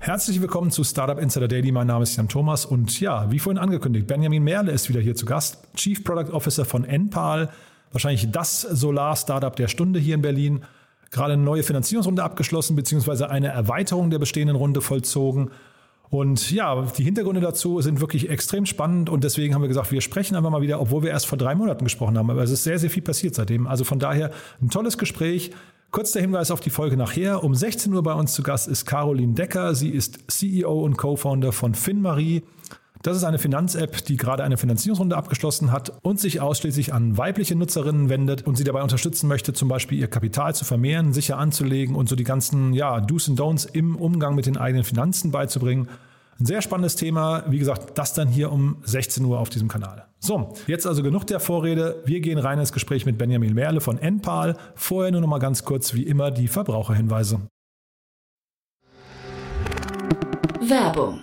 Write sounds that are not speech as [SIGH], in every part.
Herzlich willkommen zu Startup Insider Daily. Mein Name ist Jan Thomas und ja, wie vorhin angekündigt, Benjamin Merle ist wieder hier zu Gast, Chief Product Officer von Enpal, wahrscheinlich das Solar-Startup der Stunde hier in Berlin. Gerade eine neue Finanzierungsrunde abgeschlossen, beziehungsweise eine Erweiterung der bestehenden Runde vollzogen. Und ja, die Hintergründe dazu sind wirklich extrem spannend und deswegen haben wir gesagt, wir sprechen einfach mal wieder, obwohl wir erst vor drei Monaten gesprochen haben. Aber es ist sehr, sehr viel passiert seitdem. Also von daher ein tolles Gespräch. Kurz der Hinweis auf die Folge nachher. Um 16 Uhr bei uns zu Gast ist Caroline Decker. Sie ist CEO und Co-Founder von FinMarie. Das ist eine Finanz-App, die gerade eine Finanzierungsrunde abgeschlossen hat und sich ausschließlich an weibliche Nutzerinnen wendet und sie dabei unterstützen möchte, zum Beispiel ihr Kapital zu vermehren, sicher anzulegen und so die ganzen ja, Do's und Don'ts im Umgang mit den eigenen Finanzen beizubringen. Ein sehr spannendes Thema. Wie gesagt, das dann hier um 16 Uhr auf diesem Kanal. So, jetzt also genug der Vorrede. Wir gehen rein ins Gespräch mit Benjamin Merle von Enpal. Vorher nur noch mal ganz kurz, wie immer, die Verbraucherhinweise. Werbung.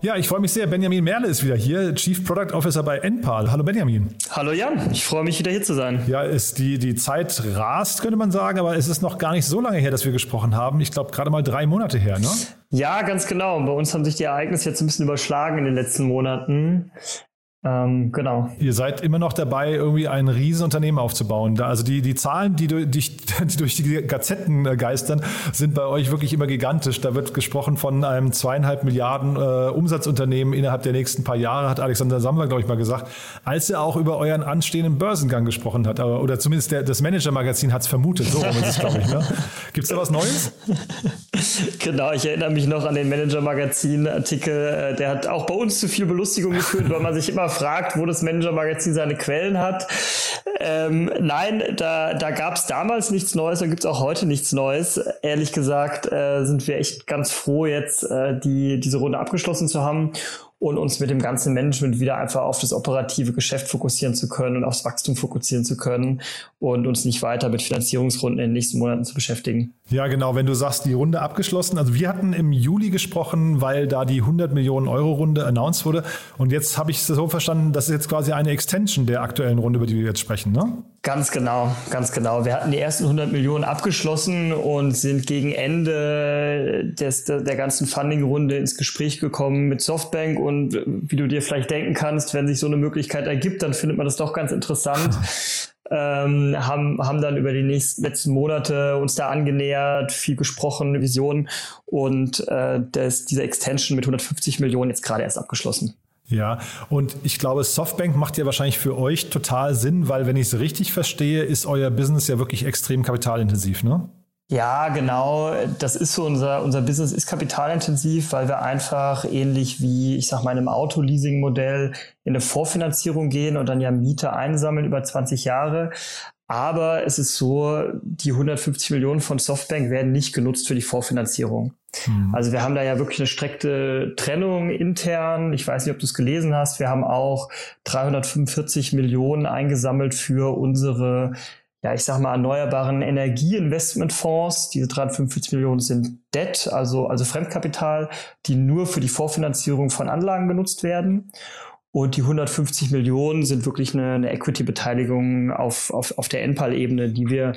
Ja, ich freue mich sehr. Benjamin Merle ist wieder hier, Chief Product Officer bei Enpal. Hallo Benjamin. Hallo Jan, ich freue mich wieder hier zu sein. Ja, ist die, die Zeit rast, könnte man sagen, aber es ist noch gar nicht so lange her, dass wir gesprochen haben. Ich glaube, gerade mal drei Monate her, ne? Ja, ganz genau. Bei uns haben sich die Ereignisse jetzt ein bisschen überschlagen in den letzten Monaten. Ähm, genau. Ihr seid immer noch dabei, irgendwie ein Riesenunternehmen aufzubauen. Da, also die, die Zahlen, die, durch, die durch die Gazetten äh, geistern, sind bei euch wirklich immer gigantisch. Da wird gesprochen von einem zweieinhalb Milliarden äh, Umsatzunternehmen innerhalb der nächsten paar Jahre, hat Alexander Sammler, glaube ich, mal gesagt, als er auch über euren anstehenden Börsengang gesprochen hat. Oder zumindest der, das Manager-Magazin hat es vermutet. So rum ist es, glaube ich. Ne? Gibt es da was Neues? [LAUGHS] genau, ich erinnere mich noch an den Manager-Magazin-Artikel. Äh, der hat auch bei uns zu viel Belustigung geführt, weil man sich immer fragt, wo das Manager-Magazin seine Quellen hat. Ähm, nein, da, da gab es damals nichts Neues, da gibt es auch heute nichts Neues. Ehrlich gesagt äh, sind wir echt ganz froh, jetzt äh, die, diese Runde abgeschlossen zu haben und uns mit dem ganzen Management wieder einfach auf das operative Geschäft fokussieren zu können und aufs Wachstum fokussieren zu können und uns nicht weiter mit Finanzierungsrunden in den nächsten Monaten zu beschäftigen. Ja, genau. Wenn du sagst, die Runde abgeschlossen. Also wir hatten im Juli gesprochen, weil da die 100 Millionen Euro Runde announced wurde. Und jetzt habe ich es so verstanden, das ist jetzt quasi eine Extension der aktuellen Runde, über die wir jetzt sprechen, ne? Ganz genau, ganz genau. Wir hatten die ersten 100 Millionen abgeschlossen und sind gegen Ende des, der ganzen Funding-Runde ins Gespräch gekommen mit Softbank. Und wie du dir vielleicht denken kannst, wenn sich so eine Möglichkeit ergibt, dann findet man das doch ganz interessant. ähm, haben, haben dann über die nächsten letzten Monate uns da angenähert, viel gesprochen, Visionen und äh, das, diese Extension mit 150 Millionen jetzt gerade erst abgeschlossen. Ja, und ich glaube, Softbank macht ja wahrscheinlich für euch total Sinn, weil wenn ich es richtig verstehe, ist euer Business ja wirklich extrem kapitalintensiv, ne? Ja, genau. Das ist so unser, unser Business ist kapitalintensiv, weil wir einfach ähnlich wie, ich sag mal, in einem Autoleasing-Modell in eine Vorfinanzierung gehen und dann ja Miete einsammeln über 20 Jahre. Aber es ist so, die 150 Millionen von Softbank werden nicht genutzt für die Vorfinanzierung. Mhm. Also wir haben da ja wirklich eine strikte Trennung intern. Ich weiß nicht, ob du es gelesen hast. Wir haben auch 345 Millionen eingesammelt für unsere ja, ich sag mal, erneuerbaren Energieinvestmentfonds. Diese 345 Millionen sind Debt, also, also Fremdkapital, die nur für die Vorfinanzierung von Anlagen genutzt werden. Und die 150 Millionen sind wirklich eine, eine Equity-Beteiligung auf, auf, auf der NPAL-Ebene, die wir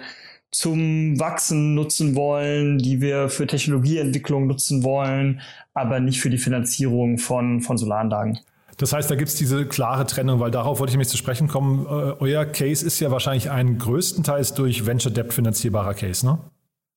zum Wachsen nutzen wollen, die wir für Technologieentwicklung nutzen wollen, aber nicht für die Finanzierung von, von Solaranlagen. Das heißt, da gibt es diese klare Trennung, weil darauf wollte ich nämlich zu sprechen kommen. Äh, euer Case ist ja wahrscheinlich ein größtenteils durch Venture Debt finanzierbarer Case, ne?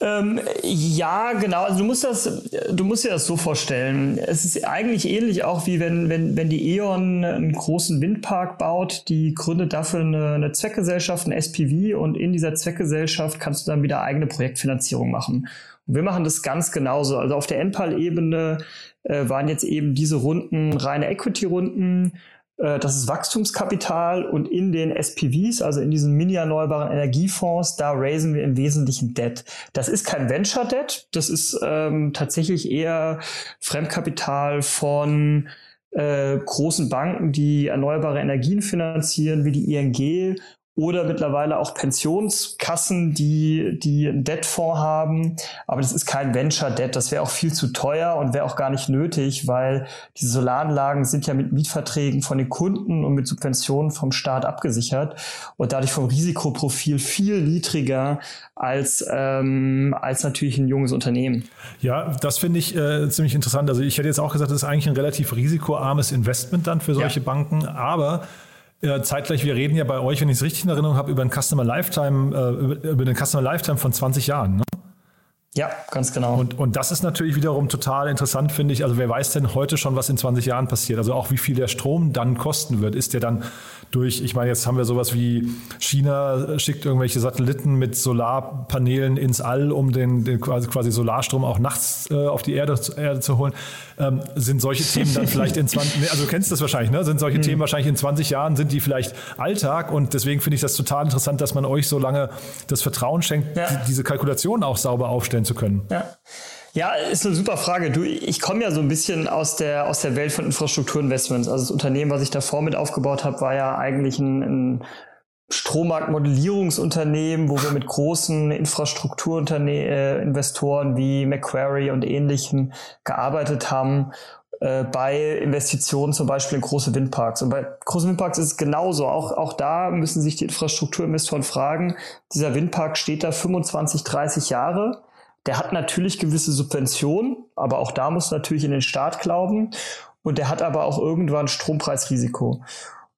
Ähm, ja, genau. Also du musst das, du musst dir das so vorstellen. Es ist eigentlich ähnlich auch wie wenn, wenn, wenn die E.ON einen großen Windpark baut, die gründet dafür eine, eine Zweckgesellschaft, ein SPV und in dieser Zweckgesellschaft kannst du dann wieder eigene Projektfinanzierung machen. Und wir machen das ganz genauso. Also auf der NPAL-Ebene äh, waren jetzt eben diese Runden reine Equity-Runden das ist Wachstumskapital und in den SPVs, also in diesen mini-erneuerbaren Energiefonds, da raisen wir im Wesentlichen Debt. Das ist kein Venture Debt, das ist ähm, tatsächlich eher Fremdkapital von äh, großen Banken, die erneuerbare Energien finanzieren, wie die ING oder mittlerweile auch Pensionskassen, die, die einen Debtfonds haben. Aber das ist kein Venture-Debt. Das wäre auch viel zu teuer und wäre auch gar nicht nötig, weil diese Solaranlagen sind ja mit Mietverträgen von den Kunden und mit Subventionen vom Staat abgesichert und dadurch vom Risikoprofil viel niedriger als, ähm, als natürlich ein junges Unternehmen. Ja, das finde ich äh, ziemlich interessant. Also ich hätte jetzt auch gesagt, das ist eigentlich ein relativ risikoarmes Investment dann für solche ja. Banken, aber äh, zeitgleich, wir reden ja bei euch, wenn ich es richtig in Erinnerung habe, über ein Customer Lifetime, äh, über den Customer Lifetime von 20 Jahren. Ja, ganz genau. Und, und das ist natürlich wiederum total interessant, finde ich. Also wer weiß denn heute schon, was in 20 Jahren passiert? Also auch wie viel der Strom dann kosten wird. Ist der dann durch, ich meine, jetzt haben wir sowas wie China schickt irgendwelche Satelliten mit Solarpanelen ins All, um den, den quasi, quasi Solarstrom auch nachts äh, auf die Erde, Erde zu holen. Ähm, sind solche Themen dann vielleicht in 20, nee, also du kennst das wahrscheinlich, ne? Sind solche hm. Themen wahrscheinlich in 20 Jahren, sind die vielleicht Alltag und deswegen finde ich das total interessant, dass man euch so lange das Vertrauen schenkt, ja. die, diese Kalkulation auch sauber aufstellen zu können. Ja. Ja, ist eine super Frage. Du, ich komme ja so ein bisschen aus der, aus der Welt von Infrastrukturinvestments. Also das Unternehmen, was ich davor mit aufgebaut habe, war ja eigentlich ein, ein Strommarktmodellierungsunternehmen, wo wir mit großen Infrastrukturinvestoren wie Macquarie und ähnlichen gearbeitet haben äh, bei Investitionen zum Beispiel in große Windparks. Und bei großen Windparks ist es genauso. Auch, auch da müssen sich die Infrastrukturinvestoren fragen, dieser Windpark steht da 25, 30 Jahre der hat natürlich gewisse Subventionen, aber auch da muss natürlich in den Staat glauben. Und der hat aber auch irgendwann Strompreisrisiko.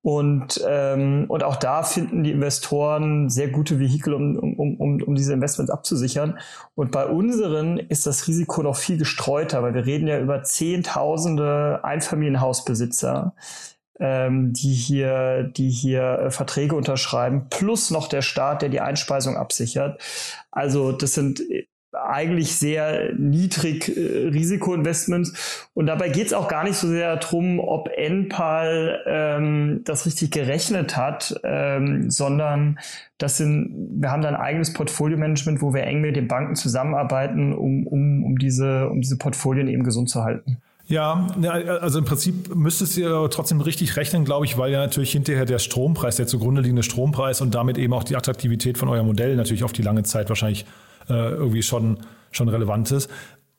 Und, ähm, und auch da finden die Investoren sehr gute Vehikel, um, um, um, um diese Investments abzusichern. Und bei unseren ist das Risiko noch viel gestreuter, weil wir reden ja über Zehntausende Einfamilienhausbesitzer, ähm, die hier, die hier äh, Verträge unterschreiben, plus noch der Staat, der die Einspeisung absichert. Also das sind eigentlich sehr niedrig äh, Risikoinvestments. Und dabei geht es auch gar nicht so sehr darum, ob NPAL ähm, das richtig gerechnet hat, ähm, sondern das sind, wir haben da ein eigenes Portfolio-Management, wo wir eng mit den Banken zusammenarbeiten, um, um, um, diese, um diese Portfolien eben gesund zu halten. Ja, also im Prinzip müsstest ihr trotzdem richtig rechnen, glaube ich, weil ja natürlich hinterher der Strompreis, der zugrunde liegende Strompreis und damit eben auch die Attraktivität von eurem Modell natürlich auf die lange Zeit wahrscheinlich irgendwie schon, schon relevant ist.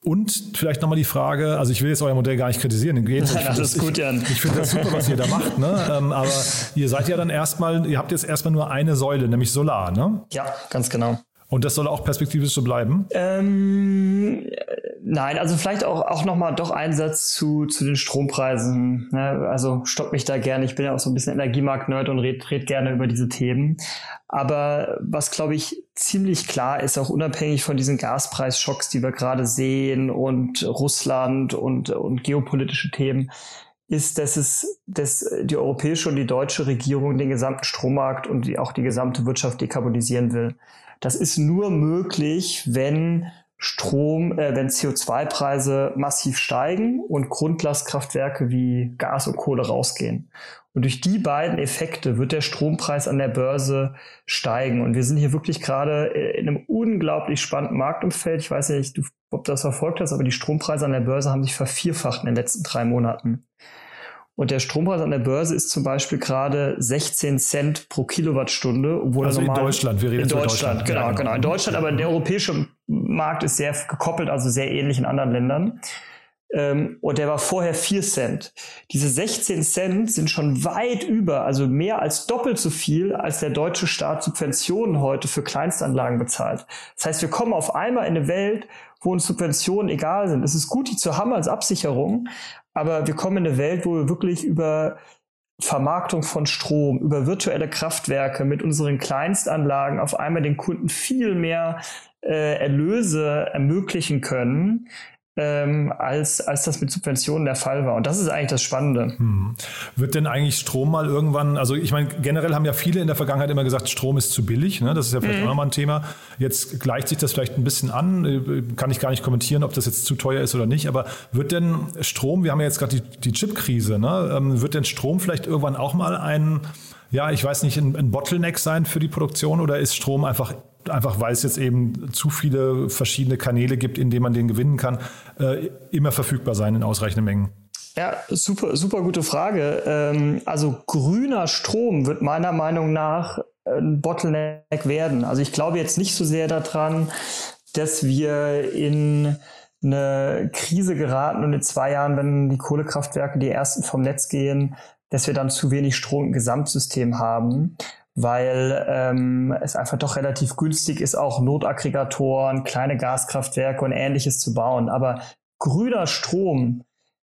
Und vielleicht nochmal die Frage, also ich will jetzt euer Modell gar nicht kritisieren, Geht's, [LAUGHS] ich das ist gut, Jan. Ich, ich finde das super, was ihr da macht, ne? Ähm, aber ihr seid ja dann erstmal, ihr habt jetzt erstmal nur eine Säule, nämlich Solar, ne? Ja, ganz genau. Und das soll auch perspektivisch so bleiben? Ähm, nein, also vielleicht auch, auch nochmal doch ein Satz zu, zu den Strompreisen. Ne? Also stopp mich da gerne. Ich bin ja auch so ein bisschen Energiemarkt-Nerd und red, red gerne über diese Themen. Aber was, glaube ich, ziemlich klar ist, auch unabhängig von diesen Gaspreisschocks, die wir gerade sehen und Russland und, und geopolitische Themen, ist, dass es, dass die europäische und die deutsche Regierung den gesamten Strommarkt und die, auch die gesamte Wirtschaft dekarbonisieren will. Das ist nur möglich, wenn Strom, äh, wenn CO2-Preise massiv steigen und Grundlastkraftwerke wie Gas und Kohle rausgehen. Und durch die beiden Effekte wird der Strompreis an der Börse steigen. Und wir sind hier wirklich gerade äh, in einem unglaublich spannenden Marktumfeld. Ich weiß nicht, ob du das verfolgt hast, aber die Strompreise an der Börse haben sich vervierfacht in den letzten drei Monaten. Und der Strompreis an der Börse ist zum Beispiel gerade 16 Cent pro Kilowattstunde, obwohl also in Deutschland, wir reden in Deutschland, Deutschland. Genau, ja, genau, genau. In Deutschland, aber der europäische Markt ist sehr gekoppelt, also sehr ähnlich in anderen Ländern. Ähm, und der war vorher 4 Cent. Diese 16 Cent sind schon weit über, also mehr als doppelt so viel, als der deutsche Staat Subventionen heute für Kleinstanlagen bezahlt. Das heißt, wir kommen auf einmal in eine Welt, wo uns Subventionen egal sind. Es ist gut, die zu haben als Absicherung, aber wir kommen in eine Welt, wo wir wirklich über Vermarktung von Strom, über virtuelle Kraftwerke mit unseren Kleinstanlagen auf einmal den Kunden viel mehr äh, Erlöse ermöglichen können, ähm, als, als das mit Subventionen der Fall war. Und das ist eigentlich das Spannende. Hm. Wird denn eigentlich Strom mal irgendwann, also ich meine, generell haben ja viele in der Vergangenheit immer gesagt, Strom ist zu billig. Ne? Das ist ja vielleicht mhm. auch nochmal ein Thema. Jetzt gleicht sich das vielleicht ein bisschen an. Äh, kann ich gar nicht kommentieren, ob das jetzt zu teuer ist oder nicht. Aber wird denn Strom, wir haben ja jetzt gerade die, die Chip-Krise, ne? Ähm, wird denn Strom vielleicht irgendwann auch mal ein ja, ich weiß nicht, ein, ein Bottleneck sein für die Produktion oder ist Strom einfach einfach weil es jetzt eben zu viele verschiedene Kanäle gibt, in denen man den gewinnen kann, äh, immer verfügbar sein in ausreichenden Mengen? Ja, super, super gute Frage. Ähm, also grüner Strom wird meiner Meinung nach ein Bottleneck werden. Also ich glaube jetzt nicht so sehr daran, dass wir in eine Krise geraten und in zwei Jahren, wenn die Kohlekraftwerke die ersten vom Netz gehen, dass wir dann zu wenig Strom im Gesamtsystem haben weil ähm, es einfach doch relativ günstig ist, auch Notaggregatoren, kleine Gaskraftwerke und ähnliches zu bauen. Aber grüner Strom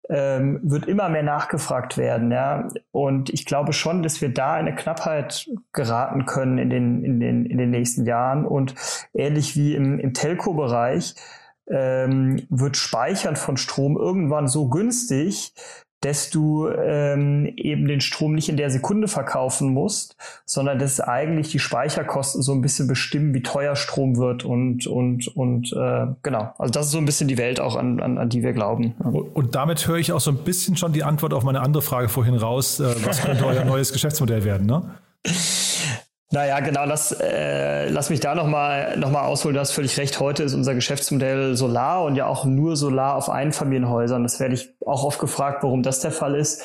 ähm, wird immer mehr nachgefragt werden. Ja? Und ich glaube schon, dass wir da in eine Knappheit geraten können in den, in den, in den nächsten Jahren. Und ähnlich wie im, im Telco-Bereich ähm, wird Speichern von Strom irgendwann so günstig, dass du ähm, eben den Strom nicht in der Sekunde verkaufen musst, sondern dass eigentlich die Speicherkosten so ein bisschen bestimmen, wie teuer Strom wird und und und äh, genau. Also das ist so ein bisschen die Welt auch an, an, an die wir glauben. Und damit höre ich auch so ein bisschen schon die Antwort auf meine andere Frage vorhin raus. Äh, was könnte euer [LAUGHS] neues Geschäftsmodell werden? Ne? Naja, genau, lass, äh, lass mich da nochmal noch mal ausholen. Du hast völlig recht. Heute ist unser Geschäftsmodell Solar und ja auch nur Solar auf Einfamilienhäusern. Das werde ich auch oft gefragt, warum das der Fall ist.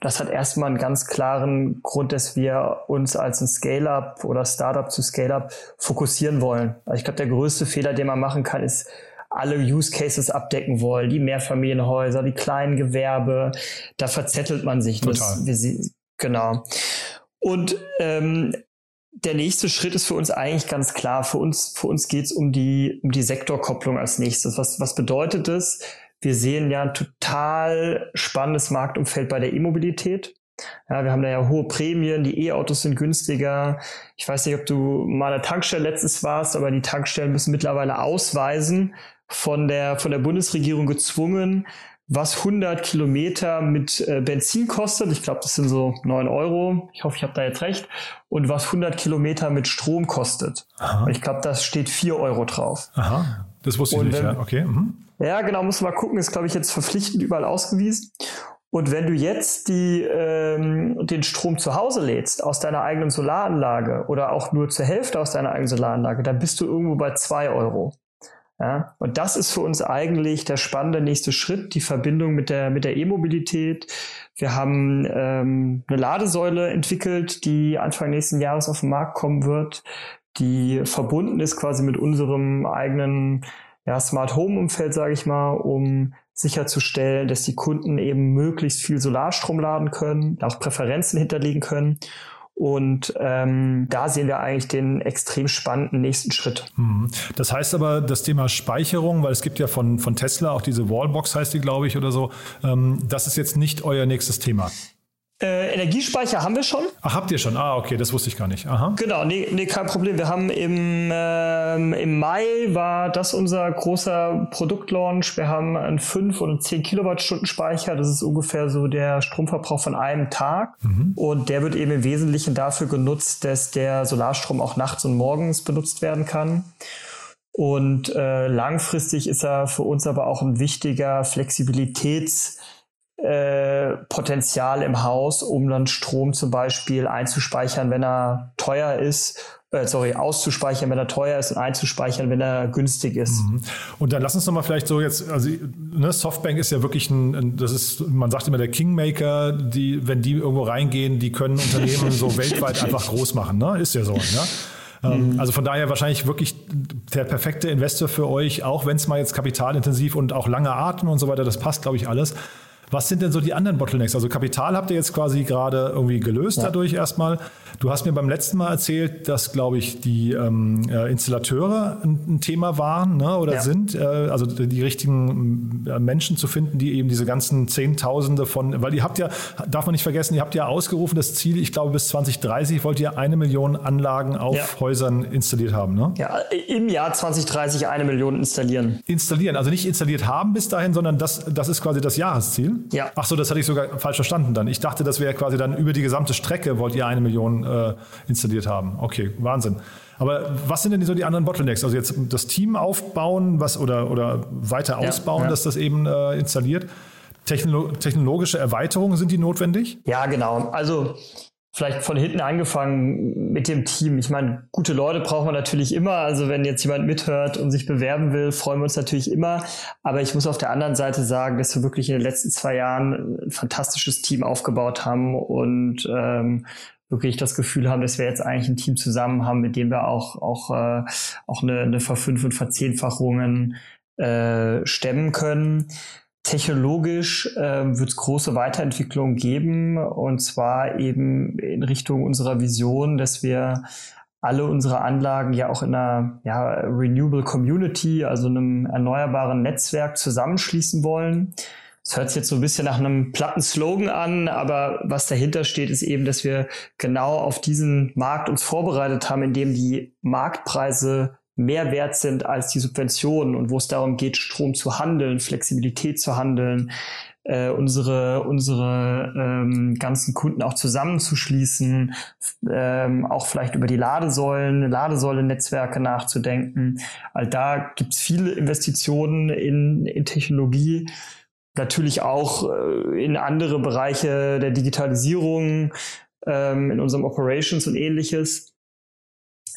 Das hat erstmal einen ganz klaren Grund, dass wir uns als ein Scale-up oder Startup zu Scale-up fokussieren wollen. Also ich glaube, der größte Fehler, den man machen kann, ist, alle Use Cases abdecken wollen, die Mehrfamilienhäuser, die kleinen Gewerbe, da verzettelt man sich. Total. Das, wir, genau. Und ähm, der nächste Schritt ist für uns eigentlich ganz klar. Für uns, für uns geht es um die, um die Sektorkopplung als nächstes. Was, was bedeutet das? Wir sehen ja ein total spannendes Marktumfeld bei der E-Mobilität. Ja, wir haben da ja hohe Prämien, die E-Autos sind günstiger. Ich weiß nicht, ob du mal an der Tankstelle letztens warst, aber die Tankstellen müssen mittlerweile ausweisen, von der, von der Bundesregierung gezwungen, was 100 Kilometer mit äh, Benzin kostet. Ich glaube, das sind so 9 Euro. Ich hoffe, ich habe da jetzt recht. Und was 100 Kilometer mit Strom kostet. Und ich glaube, das steht 4 Euro drauf. Aha, das wusste ich nicht. Wenn, ja, okay. Mhm. Ja, genau, muss man mal gucken. Ist, glaube ich, jetzt verpflichtend überall ausgewiesen. Und wenn du jetzt die, ähm, den Strom zu Hause lädst, aus deiner eigenen Solaranlage oder auch nur zur Hälfte aus deiner eigenen Solaranlage, dann bist du irgendwo bei 2 Euro. Ja, und das ist für uns eigentlich der spannende nächste Schritt, die Verbindung mit der, mit der E-Mobilität. Wir haben ähm, eine Ladesäule entwickelt, die Anfang nächsten Jahres auf den Markt kommen wird, die verbunden ist quasi mit unserem eigenen ja, Smart Home Umfeld, sage ich mal, um sicherzustellen, dass die Kunden eben möglichst viel Solarstrom laden können, auch Präferenzen hinterlegen können und ähm, da sehen wir eigentlich den extrem spannenden nächsten Schritt. Mhm. Das heißt aber, das Thema Speicherung, weil es gibt ja von, von Tesla auch diese Wallbox, heißt die, glaube ich, oder so, ähm, das ist jetzt nicht euer nächstes Thema. Äh, Energiespeicher haben wir schon. Ach, habt ihr schon? Ah, okay, das wusste ich gar nicht. Aha. Genau, nee, nee kein Problem. Wir haben im, ähm, im Mai war das unser großer Produktlaunch. Wir haben einen 5 und 10 Kilowattstunden Speicher. Das ist ungefähr so der Stromverbrauch von einem Tag. Mhm. Und der wird eben im Wesentlichen dafür genutzt, dass der Solarstrom auch nachts und morgens benutzt werden kann. Und äh, langfristig ist er für uns aber auch ein wichtiger Flexibilitäts- äh, Potenzial im Haus, um dann Strom zum Beispiel einzuspeichern, wenn er teuer ist äh, sorry, auszuspeichern, wenn er teuer ist und einzuspeichern, wenn er günstig ist. Mhm. Und dann lass uns noch mal vielleicht so jetzt, also ne, Softbank ist ja wirklich ein, das ist, man sagt immer der Kingmaker, die, wenn die irgendwo reingehen, die können Unternehmen so [LAUGHS] weltweit einfach groß machen, ne? Ist ja so, ne? Ähm, mhm. Also von daher wahrscheinlich wirklich der perfekte Investor für euch, auch wenn es mal jetzt kapitalintensiv und auch lange Atem und so weiter, das passt, glaube ich, alles. Was sind denn so die anderen Bottlenecks? Also Kapital habt ihr jetzt quasi gerade irgendwie gelöst ja. dadurch erstmal. Du hast mir beim letzten Mal erzählt, dass, glaube ich, die ähm, äh, Installateure ein, ein, Thema waren ne, oder ja. sind. Äh, also die richtigen äh, Menschen zu finden, die eben diese ganzen Zehntausende von, weil ihr habt ja, darf man nicht vergessen, ihr habt ja ausgerufen, das Ziel, ich glaube bis 2030 wollt ihr eine Million Anlagen auf ja. Häusern installiert haben. Ne? Ja, im Jahr 2030 eine Million installieren. Installieren, also nicht installiert haben bis dahin, sondern das, das ist quasi das Jahresziel. Ja. Ach so, das hatte ich sogar falsch verstanden dann. Ich dachte, das wäre quasi dann über die gesamte Strecke wollt ihr eine Million äh, installiert haben. Okay, Wahnsinn. Aber was sind denn so die anderen Bottlenecks? Also jetzt das Team aufbauen, was oder, oder weiter ausbauen, ja, ja. dass das eben äh, installiert. Technolo technologische Erweiterungen sind die notwendig? Ja, genau. Also vielleicht von hinten angefangen mit dem Team. Ich meine, gute Leute braucht man natürlich immer. Also wenn jetzt jemand mithört und sich bewerben will, freuen wir uns natürlich immer. Aber ich muss auf der anderen Seite sagen, dass wir wirklich in den letzten zwei Jahren ein fantastisches Team aufgebaut haben und ähm, wirklich das Gefühl haben, dass wir jetzt eigentlich ein Team zusammen haben, mit dem wir auch auch äh, auch eine, eine Verfünf- und Verzehnfachungen äh, stemmen können. Technologisch äh, wird es große Weiterentwicklungen geben und zwar eben in Richtung unserer Vision, dass wir alle unsere Anlagen ja auch in einer ja, Renewable Community, also einem erneuerbaren Netzwerk zusammenschließen wollen. Das hört sich jetzt so ein bisschen nach einem platten Slogan an, aber was dahinter steht, ist eben, dass wir genau auf diesen Markt uns vorbereitet haben, in dem die Marktpreise mehr wert sind als die Subventionen und wo es darum geht, Strom zu handeln, Flexibilität zu handeln, äh, unsere, unsere ähm, ganzen Kunden auch zusammenzuschließen, ähm, auch vielleicht über die Ladesäulen, Ladesäulennetzwerke nachzudenken. All da gibt es viele Investitionen in, in Technologie, natürlich auch äh, in andere Bereiche der Digitalisierung, ähm, in unserem Operations und ähnliches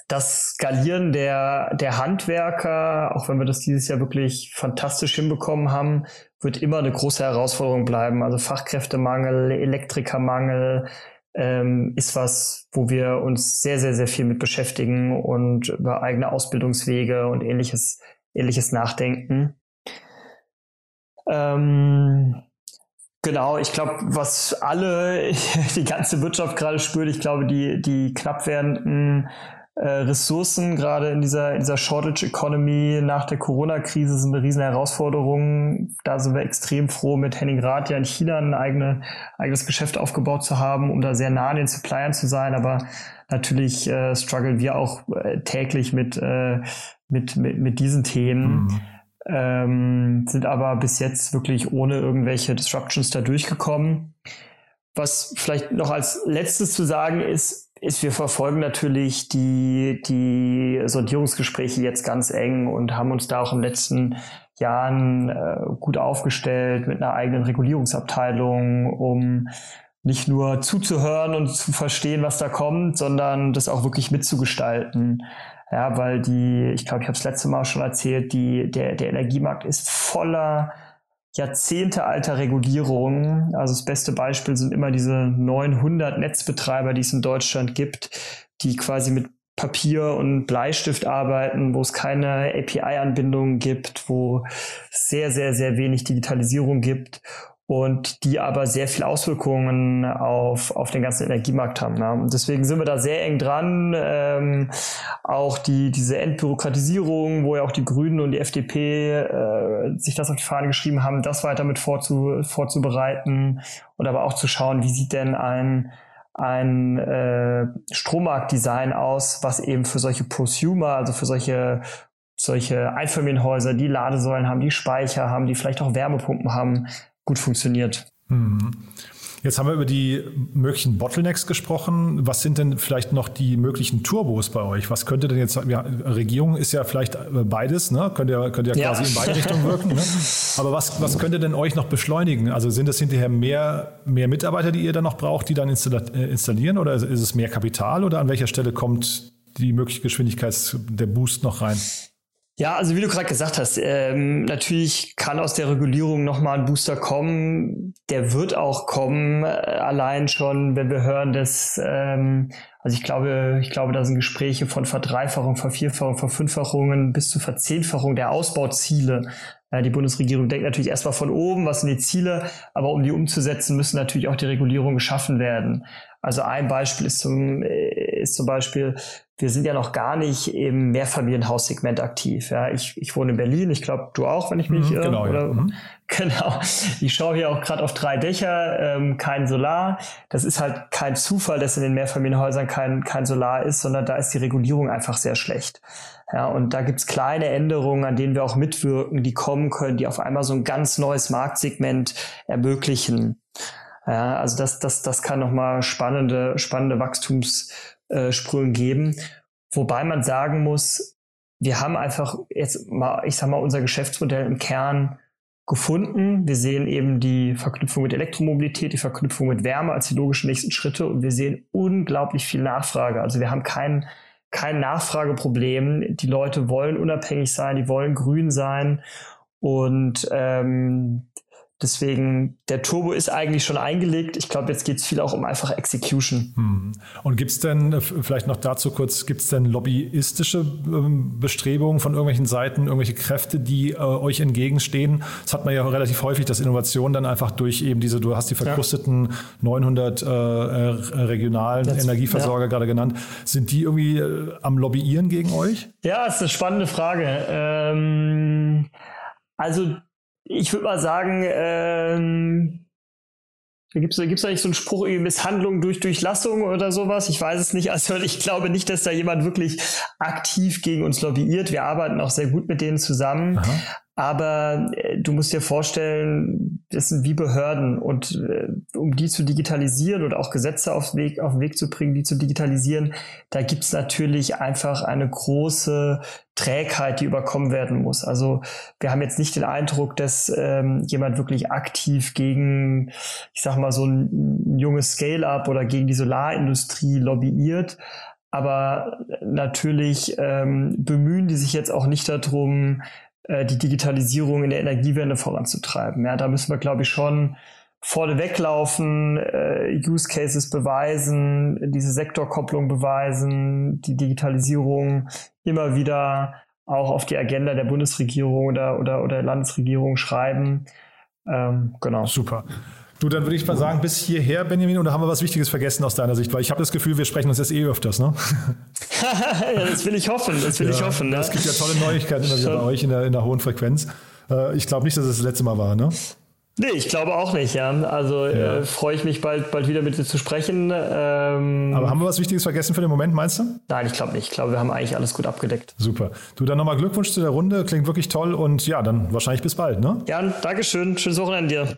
das Skalieren der, der Handwerker, auch wenn wir das dieses Jahr wirklich fantastisch hinbekommen haben, wird immer eine große Herausforderung bleiben. Also Fachkräftemangel, Elektrikermangel ähm, ist was, wo wir uns sehr, sehr, sehr viel mit beschäftigen und über eigene Ausbildungswege und ähnliches, ähnliches nachdenken. Ähm, Genau, ich glaube, was alle, [LAUGHS] die ganze Wirtschaft gerade spürt, ich glaube, die, die knapp werdenden äh, Ressourcen, gerade in dieser, in dieser Shortage Economy nach der Corona-Krise sind eine riesen Herausforderung. Da sind wir extrem froh, mit Henning Rath ja in China ein eigene, eigenes Geschäft aufgebaut zu haben, um da sehr nah an den Suppliern zu sein. Aber natürlich äh, strugglen wir auch äh, täglich mit, äh, mit, mit, mit diesen Themen. Mhm. Ähm, sind aber bis jetzt wirklich ohne irgendwelche Disruptions da durchgekommen. Was vielleicht noch als letztes zu sagen ist, ist, wir verfolgen natürlich die, die Sondierungsgespräche jetzt ganz eng und haben uns da auch in den letzten Jahren äh, gut aufgestellt mit einer eigenen Regulierungsabteilung, um nicht nur zuzuhören und zu verstehen, was da kommt, sondern das auch wirklich mitzugestalten. Ja, weil die, ich glaube, ich habe es letzte Mal schon erzählt, die, der, der Energiemarkt ist voller Jahrzehnte alter Regulierungen. Also das beste Beispiel sind immer diese 900 Netzbetreiber, die es in Deutschland gibt, die quasi mit Papier und Bleistift arbeiten, wo es keine API-Anbindungen gibt, wo sehr, sehr, sehr wenig Digitalisierung gibt und die aber sehr viel Auswirkungen auf, auf den ganzen Energiemarkt haben. Ne? Und deswegen sind wir da sehr eng dran. Ähm, auch die, diese Entbürokratisierung, wo ja auch die Grünen und die FDP äh, sich das auf die Fahne geschrieben haben, das weiter mit vorzu, vorzubereiten und aber auch zu schauen, wie sieht denn ein ein äh, Strommarktdesign aus, was eben für solche Prosumer, also für solche solche Einfamilienhäuser, die Ladesäulen haben, die Speicher haben, die vielleicht auch Wärmepumpen haben, gut funktioniert. Mhm. Jetzt haben wir über die möglichen Bottlenecks gesprochen. Was sind denn vielleicht noch die möglichen Turbos bei euch? Was könnte denn jetzt, ja, Regierung ist ja vielleicht äh, beides, ne? Könnt ihr, könnt ihr ja. quasi in beide Richtungen wirken. Ne? [LAUGHS] Aber was, was könnte denn euch noch beschleunigen? Also sind es hinterher mehr, mehr Mitarbeiter, die ihr dann noch braucht, die dann äh, installieren? Oder ist es mehr Kapital? Oder an welcher Stelle kommt die mögliche Geschwindigkeit der Boost noch rein? Ja, also wie du gerade gesagt hast, ähm, natürlich kann aus der Regulierung nochmal ein Booster kommen. Der wird auch kommen, äh, allein schon, wenn wir hören, dass, ähm, also ich glaube, ich glaube, da sind Gespräche von Verdreifachung, Vervierfachung, Verfünffachungen bis zur Verzehnfachung der Ausbauziele. Äh, die Bundesregierung denkt natürlich erstmal von oben, was sind die Ziele, aber um die umzusetzen, müssen natürlich auch die Regulierungen geschaffen werden. Also ein Beispiel ist zum, äh, ist zum Beispiel wir sind ja noch gar nicht im Mehrfamilienhaussegment aktiv. Ja, ich, ich wohne in Berlin, ich glaube, du auch, wenn ich mich mhm, genau, oder, ja. mhm. [LAUGHS] genau. Ich schaue hier auch gerade auf drei Dächer, ähm, kein Solar. Das ist halt kein Zufall, dass in den Mehrfamilienhäusern kein, kein Solar ist, sondern da ist die Regulierung einfach sehr schlecht. Ja, und da gibt's kleine Änderungen, an denen wir auch mitwirken, die kommen können, die auf einmal so ein ganz neues Marktsegment ermöglichen. Ja, also das, das, das kann nochmal spannende, spannende Wachstums äh, Sprüngen geben. Wobei man sagen muss, wir haben einfach jetzt mal, ich sag mal, unser Geschäftsmodell im Kern gefunden. Wir sehen eben die Verknüpfung mit Elektromobilität, die Verknüpfung mit Wärme als die logischen nächsten Schritte und wir sehen unglaublich viel Nachfrage. Also wir haben kein, kein Nachfrageproblem. Die Leute wollen unabhängig sein, die wollen grün sein und ähm, Deswegen, der Turbo ist eigentlich schon eingelegt. Ich glaube, jetzt geht es viel auch um einfach Execution. Hm. Und gibt es denn, äh, vielleicht noch dazu kurz, gibt es denn lobbyistische ähm, Bestrebungen von irgendwelchen Seiten, irgendwelche Kräfte, die äh, euch entgegenstehen? Das hat man ja relativ häufig, dass Innovation dann einfach durch eben diese, du hast die verkrusteten ja. 900 äh, regionalen das, Energieversorger ja. gerade genannt. Sind die irgendwie äh, am Lobbyieren gegen euch? Ja, das ist eine spannende Frage. Ähm, also ich würde mal sagen, ähm, Gibt es da nicht so einen Spruch, Misshandlung durch Durchlassung oder sowas? Ich weiß es nicht. Also ich glaube nicht, dass da jemand wirklich aktiv gegen uns lobbyiert. Wir arbeiten auch sehr gut mit denen zusammen. Aha. Aber du musst dir vorstellen, das sind wie Behörden und äh, um die zu digitalisieren oder auch Gesetze auf, Weg, auf den Weg zu bringen, die zu digitalisieren, da gibt's natürlich einfach eine große Trägheit, die überkommen werden muss. Also wir haben jetzt nicht den Eindruck, dass ähm, jemand wirklich aktiv gegen, ich sag mal, so ein, ein junges Scale-up oder gegen die Solarindustrie lobbyiert. Aber natürlich ähm, bemühen die sich jetzt auch nicht darum, äh, die Digitalisierung in der Energiewende voranzutreiben. Ja, da müssen wir, glaube ich, schon vorne weglaufen, äh, Use Cases beweisen, diese Sektorkopplung beweisen, die Digitalisierung immer wieder auch auf die Agenda der Bundesregierung oder, oder, oder Landesregierung schreiben. Ähm, genau. Super. Du, dann würde ich mal sagen, bis hierher, Benjamin, oder haben wir was Wichtiges vergessen aus deiner Sicht? Weil ich habe das Gefühl, wir sprechen uns jetzt eh öfters, ne? [LAUGHS] ja, das will ich hoffen, das will ja, ich hoffen. Ne? Es gibt ja tolle Neuigkeiten immer wieder bei euch in der, in der hohen Frequenz. Äh, ich glaube nicht, dass es das letzte Mal war, ne? Nee, ich glaube auch nicht, ja. Also ja. Äh, freue ich mich bald, bald wieder mit dir zu sprechen. Ähm, Aber haben wir was Wichtiges vergessen für den Moment, meinst du? Nein, ich glaube nicht. Ich glaube, wir haben eigentlich alles gut abgedeckt. Super. Du, dann nochmal Glückwunsch zu der Runde. Klingt wirklich toll und ja, dann wahrscheinlich bis bald, ne? Ja, Dankeschön. Schönes Wochenende dir.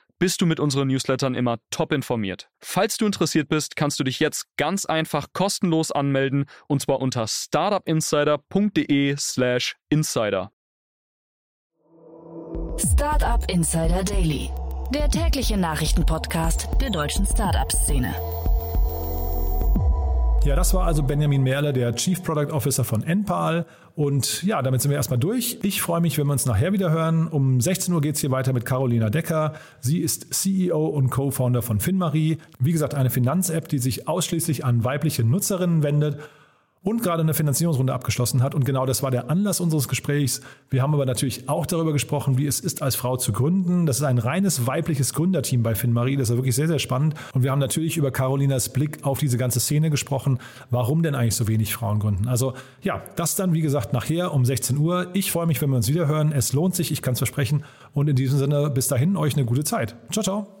bist du mit unseren Newslettern immer top informiert. Falls du interessiert bist, kannst du dich jetzt ganz einfach kostenlos anmelden und zwar unter startupinsider.de/slash insider. Startup Insider Daily, der tägliche Nachrichtenpodcast der deutschen Startup-Szene. Ja, das war also Benjamin Merle, der Chief Product Officer von Enpal. Und ja, damit sind wir erstmal durch. Ich freue mich, wenn wir uns nachher wieder hören. Um 16 Uhr geht es hier weiter mit Carolina Decker. Sie ist CEO und Co-Founder von FinMarie. Wie gesagt, eine Finanz-App, die sich ausschließlich an weibliche Nutzerinnen wendet und gerade eine Finanzierungsrunde abgeschlossen hat. Und genau das war der Anlass unseres Gesprächs. Wir haben aber natürlich auch darüber gesprochen, wie es ist, als Frau zu gründen. Das ist ein reines weibliches Gründerteam bei FinMarie. Das ist wirklich sehr, sehr spannend. Und wir haben natürlich über Carolinas Blick auf diese ganze Szene gesprochen. Warum denn eigentlich so wenig Frauen gründen? Also ja, das dann, wie gesagt, nachher um 16 Uhr. Ich freue mich, wenn wir uns wieder hören. Es lohnt sich, ich kann es versprechen. Und in diesem Sinne, bis dahin euch eine gute Zeit. Ciao, ciao.